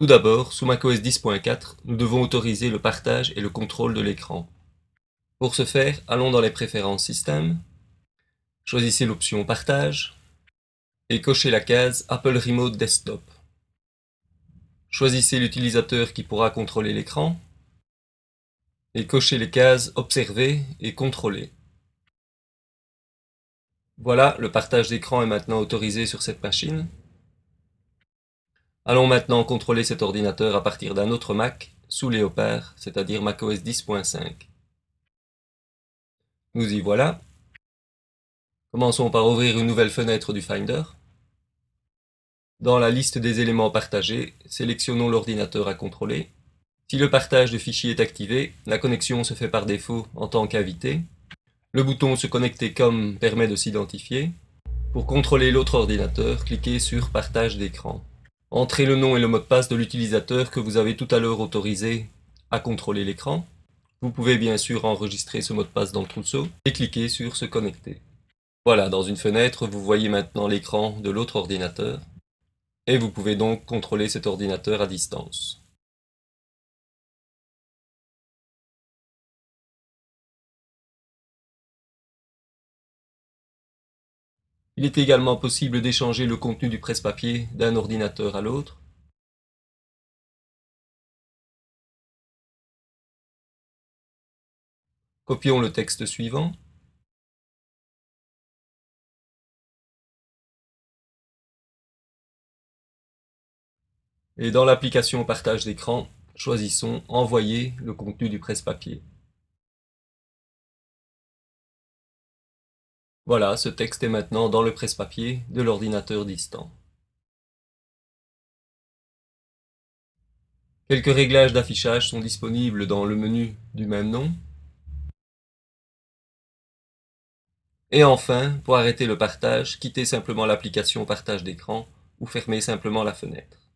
Tout d'abord, sous macOS 10.4, nous devons autoriser le partage et le contrôle de l'écran. Pour ce faire, allons dans les préférences système, choisissez l'option Partage et cochez la case Apple Remote Desktop. Choisissez l'utilisateur qui pourra contrôler l'écran et cochez les cases Observer et Contrôler. Voilà, le partage d'écran est maintenant autorisé sur cette machine. Allons maintenant contrôler cet ordinateur à partir d'un autre Mac sous Léopard, c'est-à-dire macOS 10.5. Nous y voilà. Commençons par ouvrir une nouvelle fenêtre du Finder. Dans la liste des éléments partagés, sélectionnons l'ordinateur à contrôler. Si le partage de fichiers est activé, la connexion se fait par défaut en tant qu'invité. Le bouton Se connecter comme permet de s'identifier. Pour contrôler l'autre ordinateur, cliquez sur Partage d'écran. Entrez le nom et le mot de passe de l'utilisateur que vous avez tout à l'heure autorisé à contrôler l'écran. Vous pouvez bien sûr enregistrer ce mot de passe dans le trousseau et cliquer sur Se connecter. Voilà, dans une fenêtre, vous voyez maintenant l'écran de l'autre ordinateur et vous pouvez donc contrôler cet ordinateur à distance. Il est également possible d'échanger le contenu du presse-papier d'un ordinateur à l'autre. Copions le texte suivant. Et dans l'application partage d'écran, choisissons Envoyer le contenu du presse-papier. Voilà, ce texte est maintenant dans le presse-papier de l'ordinateur distant. Quelques réglages d'affichage sont disponibles dans le menu du même nom. Et enfin, pour arrêter le partage, quittez simplement l'application partage d'écran ou fermez simplement la fenêtre.